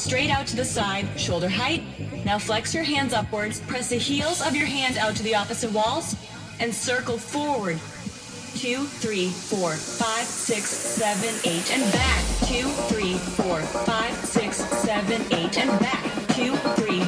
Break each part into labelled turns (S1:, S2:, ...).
S1: straight out to the side, shoulder height. Now flex your hands upwards, press the heels of your hand out to the opposite walls, and circle forward. Two, three, four, five, six, seven, eight, and back. Two, three, four, five, six, seven, eight, and back. Two, three,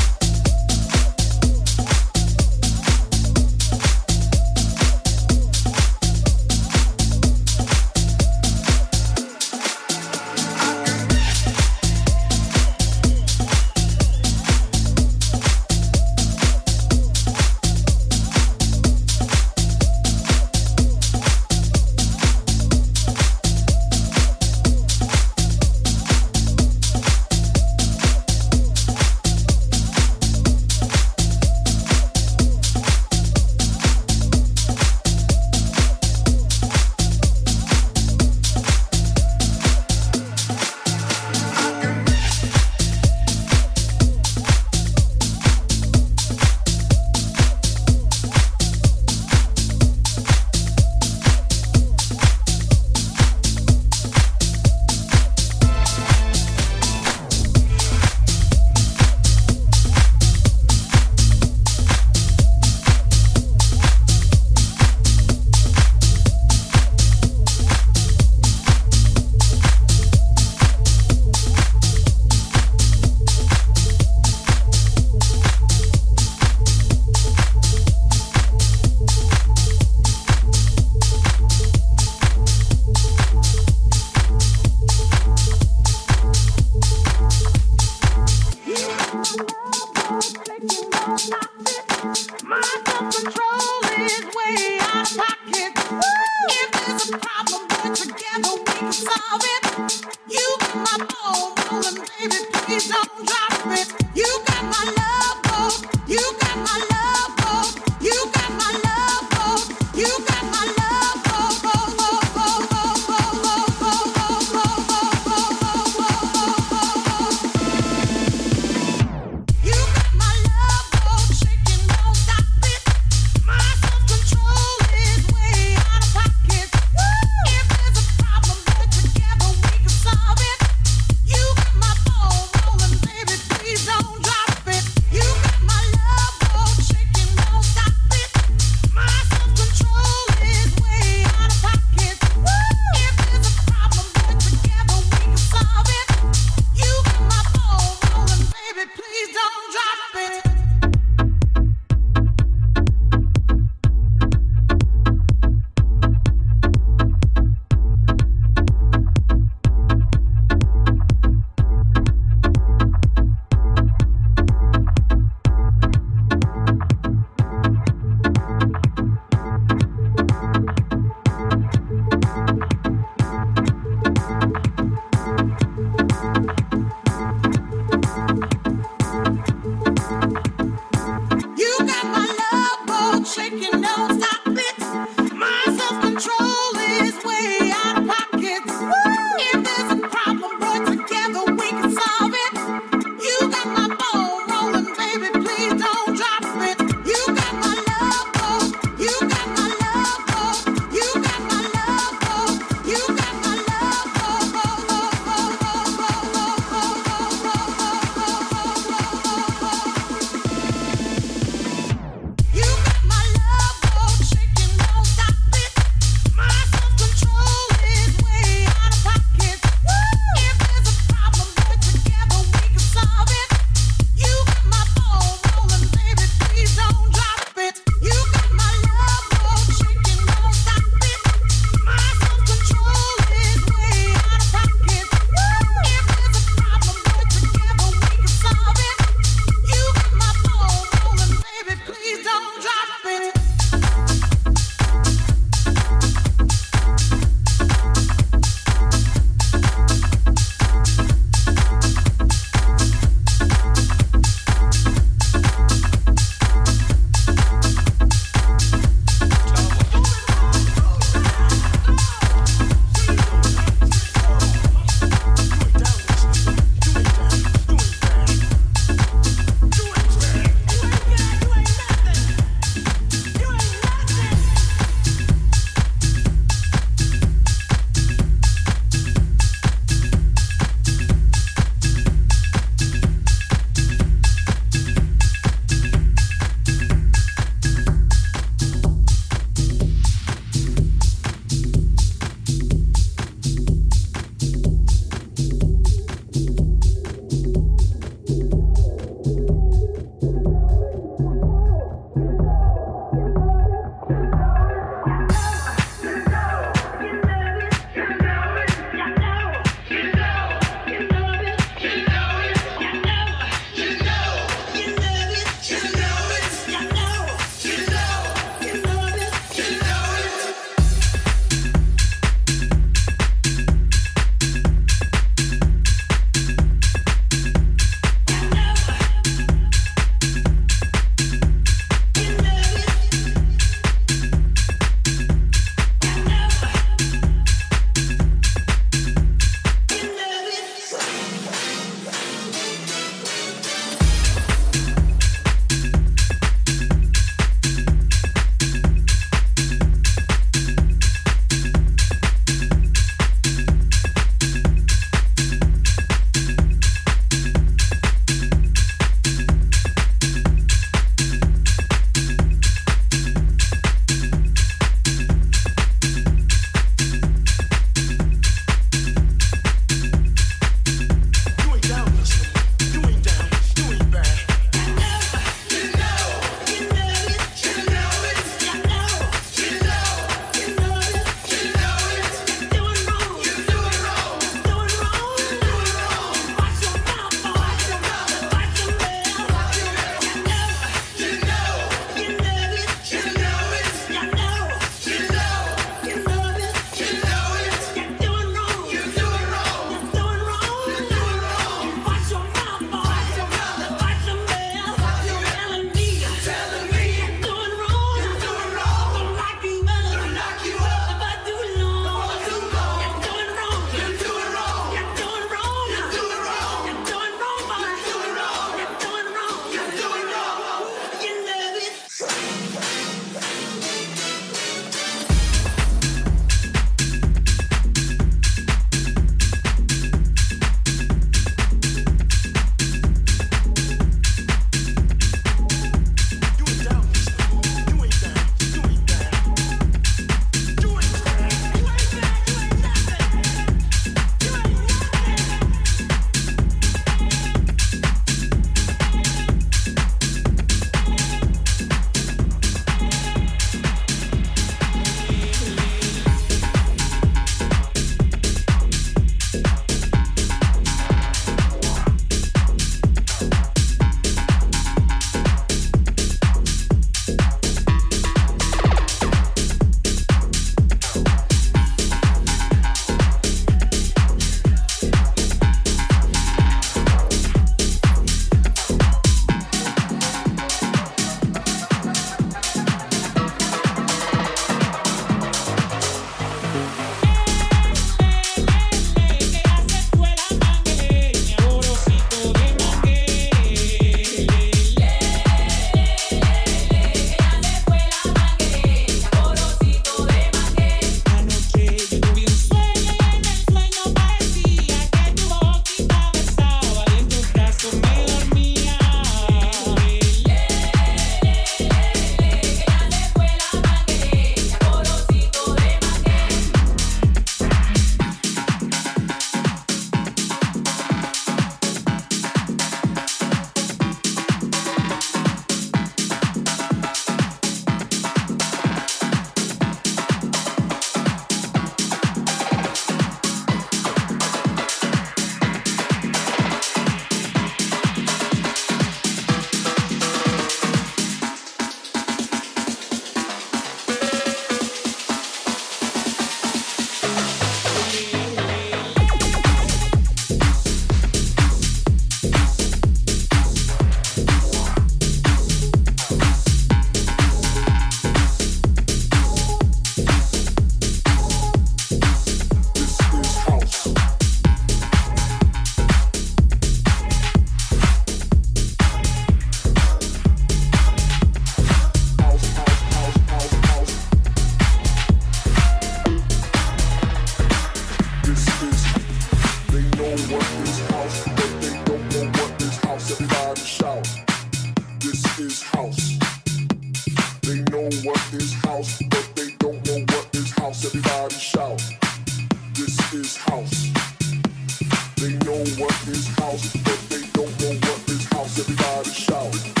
S1: They know what is house, but they don't know what is house. Everybody shout.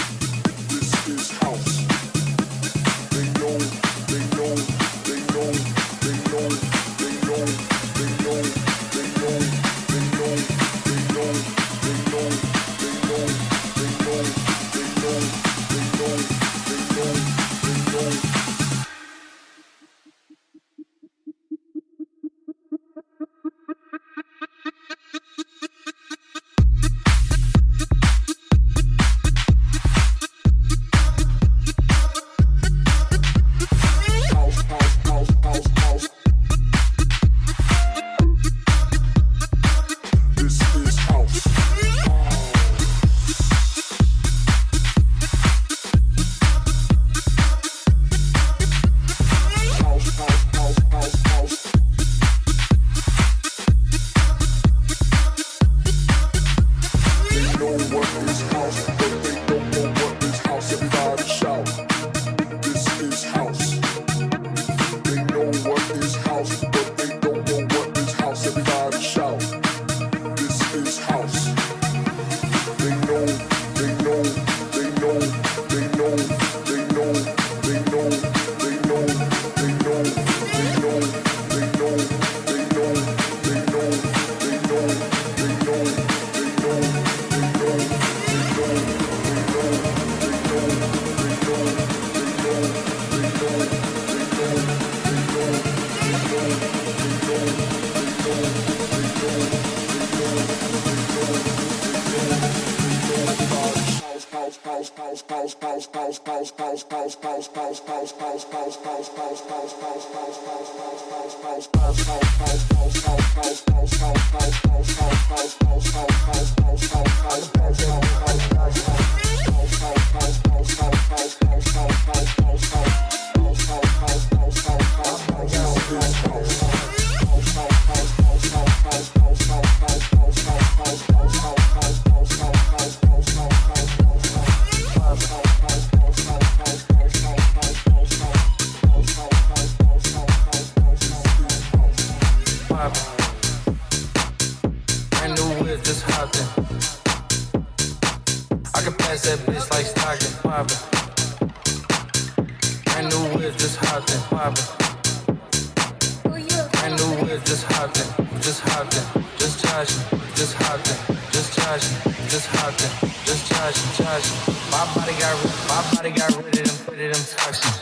S1: house. just hopped in. I can pass that bitch like Stockton, poppin'. Brand new whip, just hopped in, poppin'. Brand new whip, just hopped in, just hopped in, just joshin', just hopped in, just joshin', just hopped in,
S2: just joshin', joshin'. My body got rid, my body
S3: got rid of them,
S4: put it them toxins.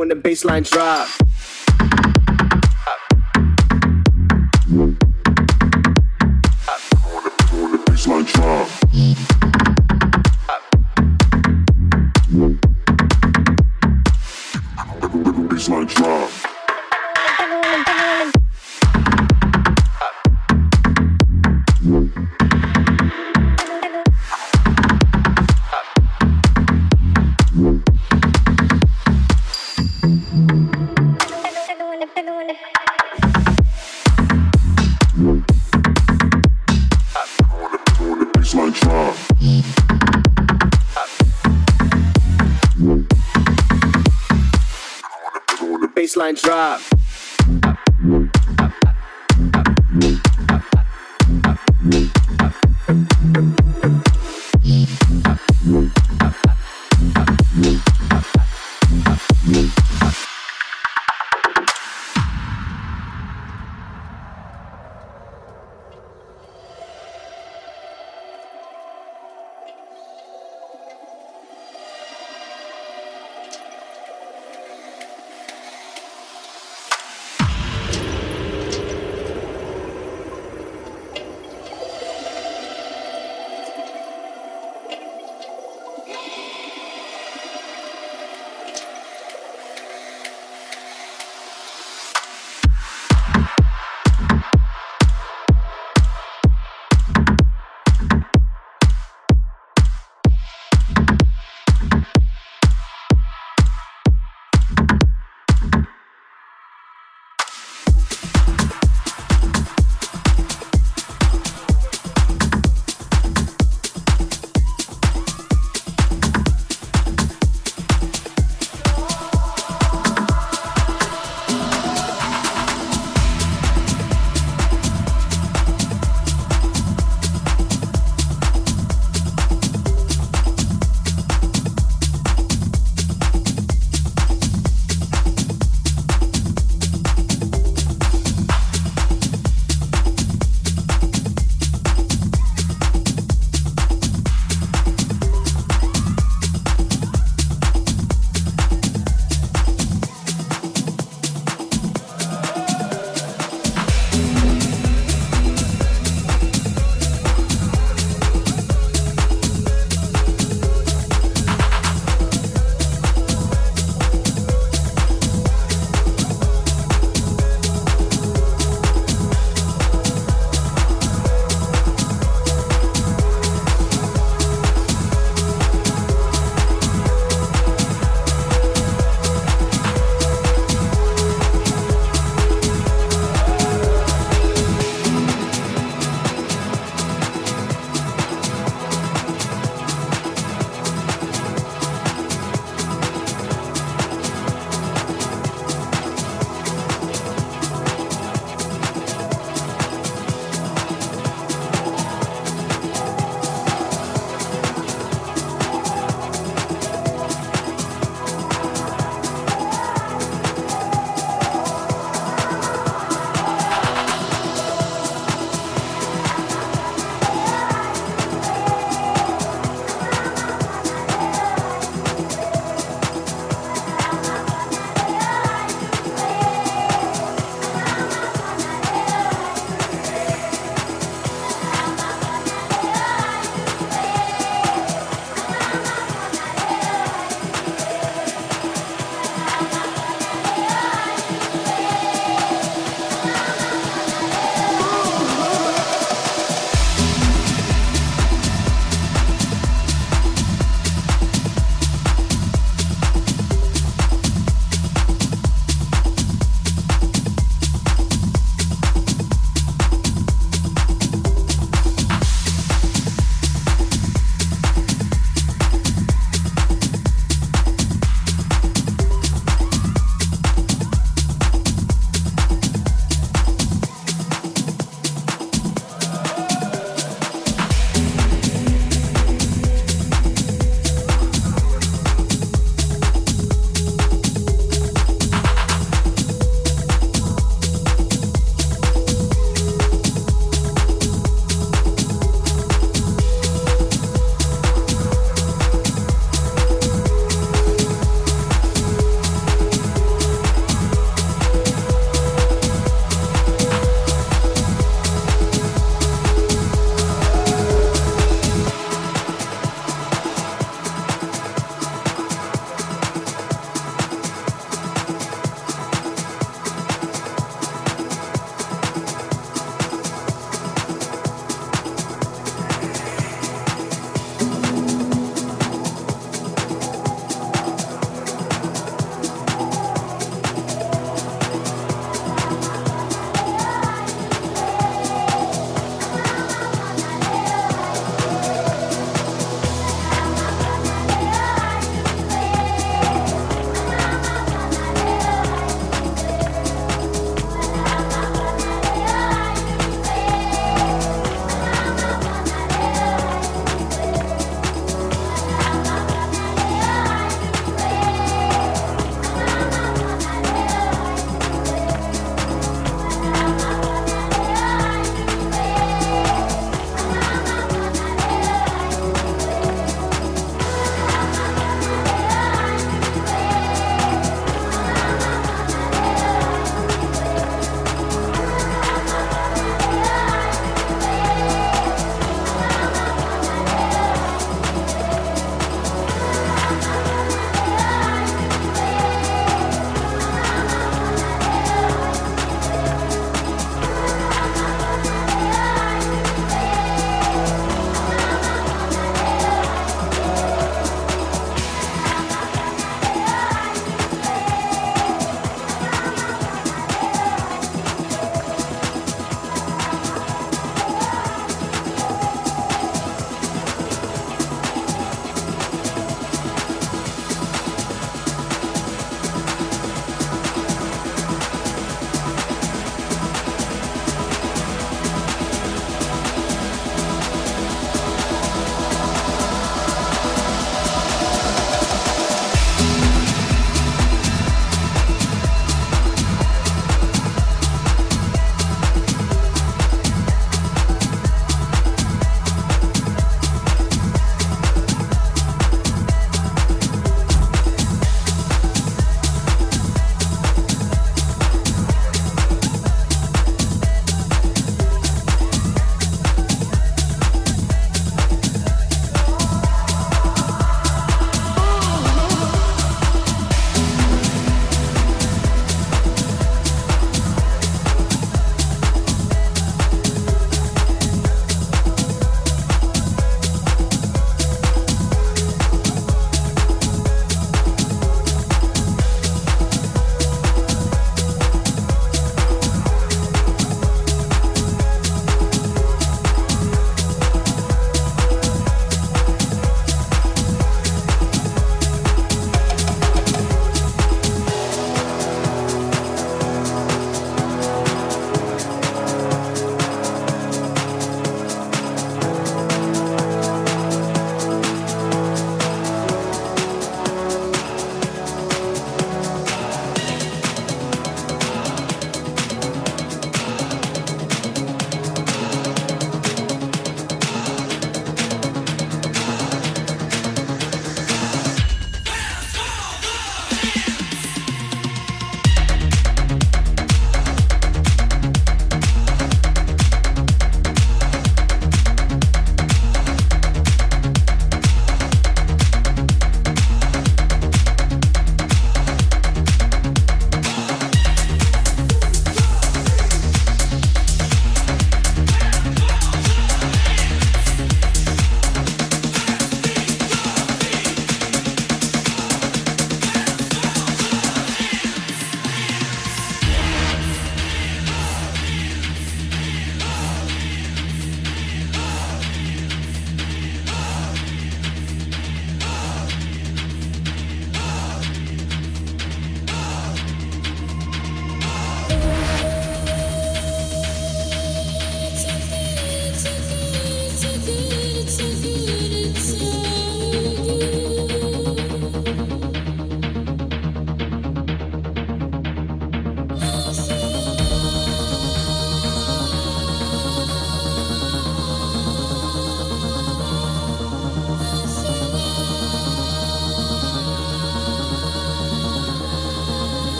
S4: When the the
S5: bassline drop.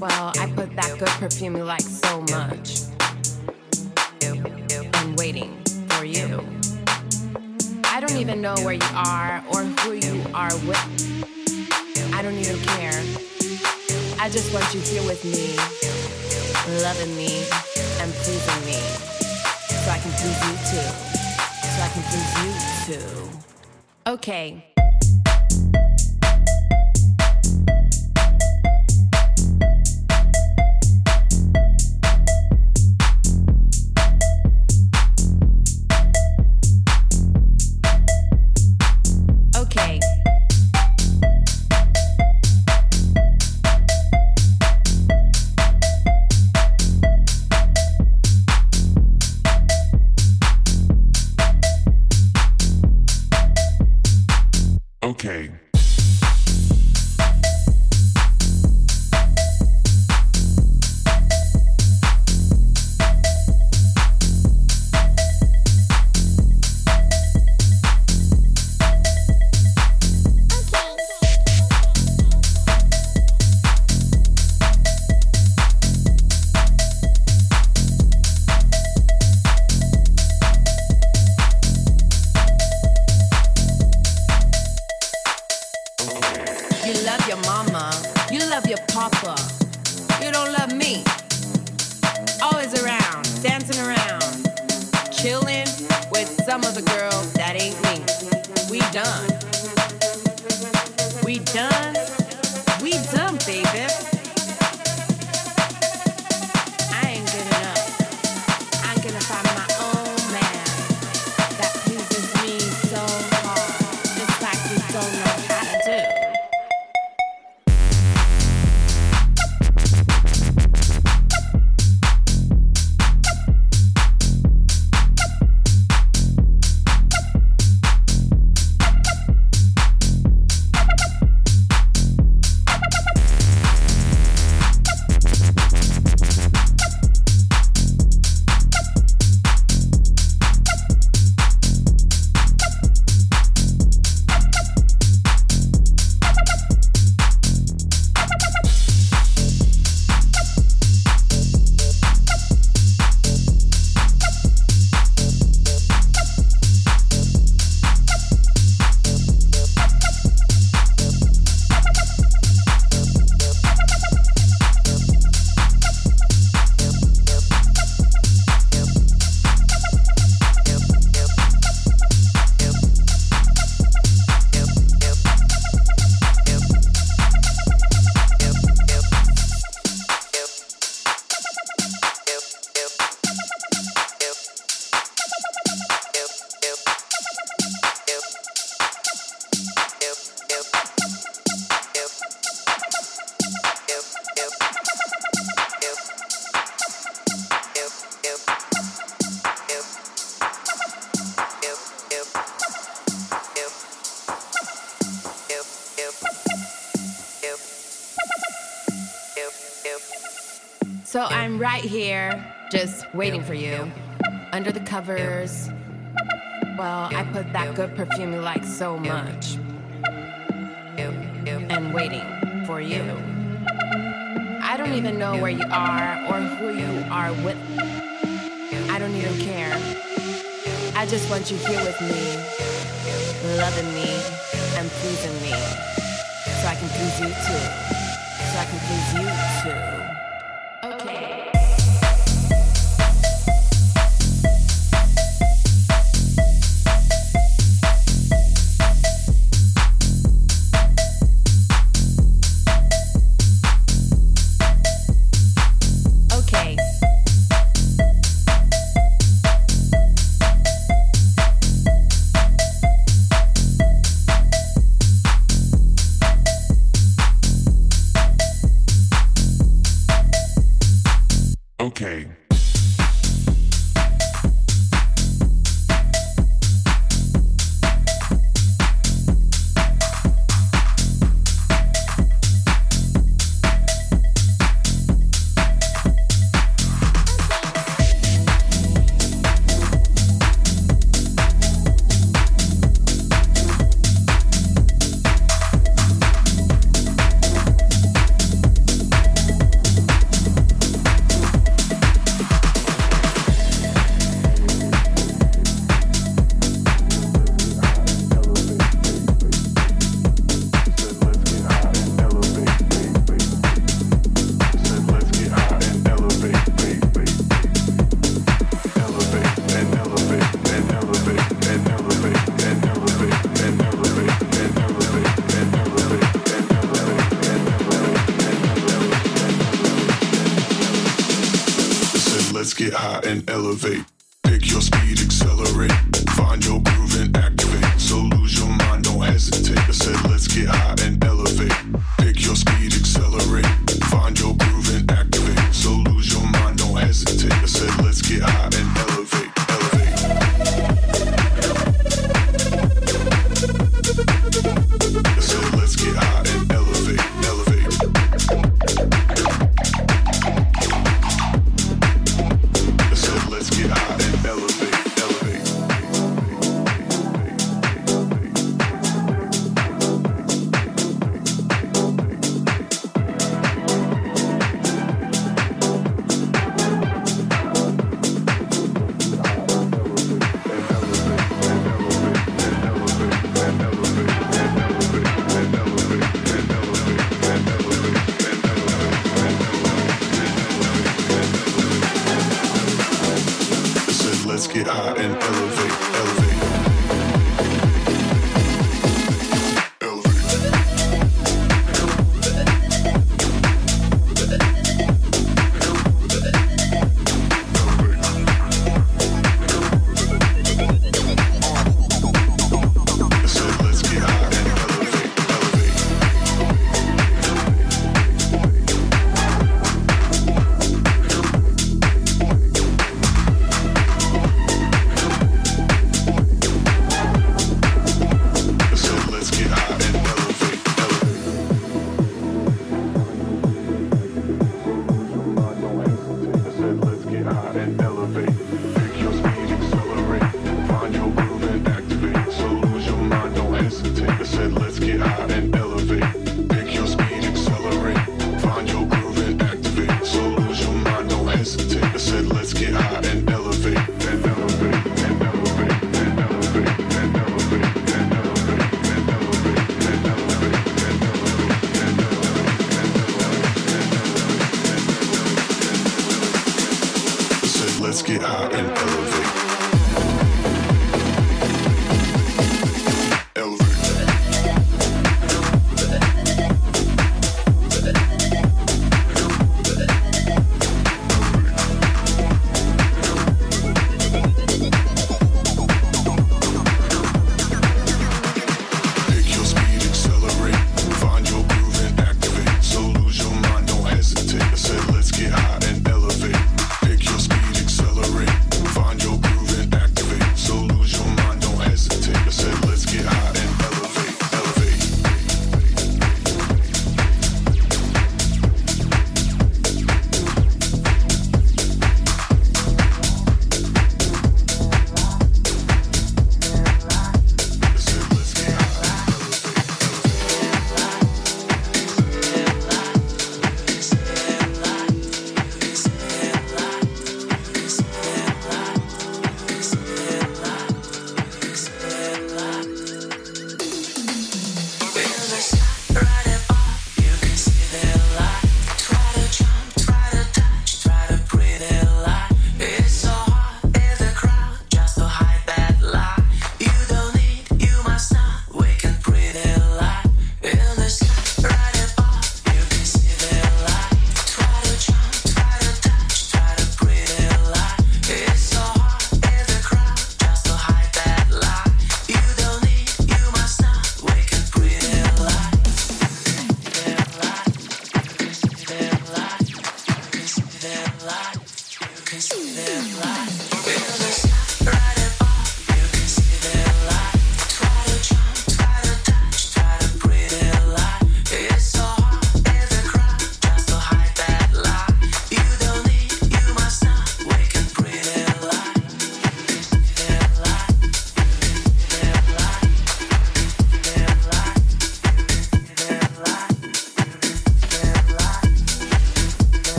S1: Well, I put that good perfume you like so much. And waiting for you. I don't even know where you are or who you are with. I don't even care. I just want you here with me, loving me and pleasing me. So I can please you too. So I can please you too. Okay. Right here, just waiting for you. Under the covers. Well, I put that good perfume you like so much. And waiting for you. I don't even know where you are or who you are with. I don't even care. I just want you here with me, loving me and pleasing me. So I can please you too. So I can please you too.
S6: groove and activate. So lose your mind, don't hesitate. I said, let's get high and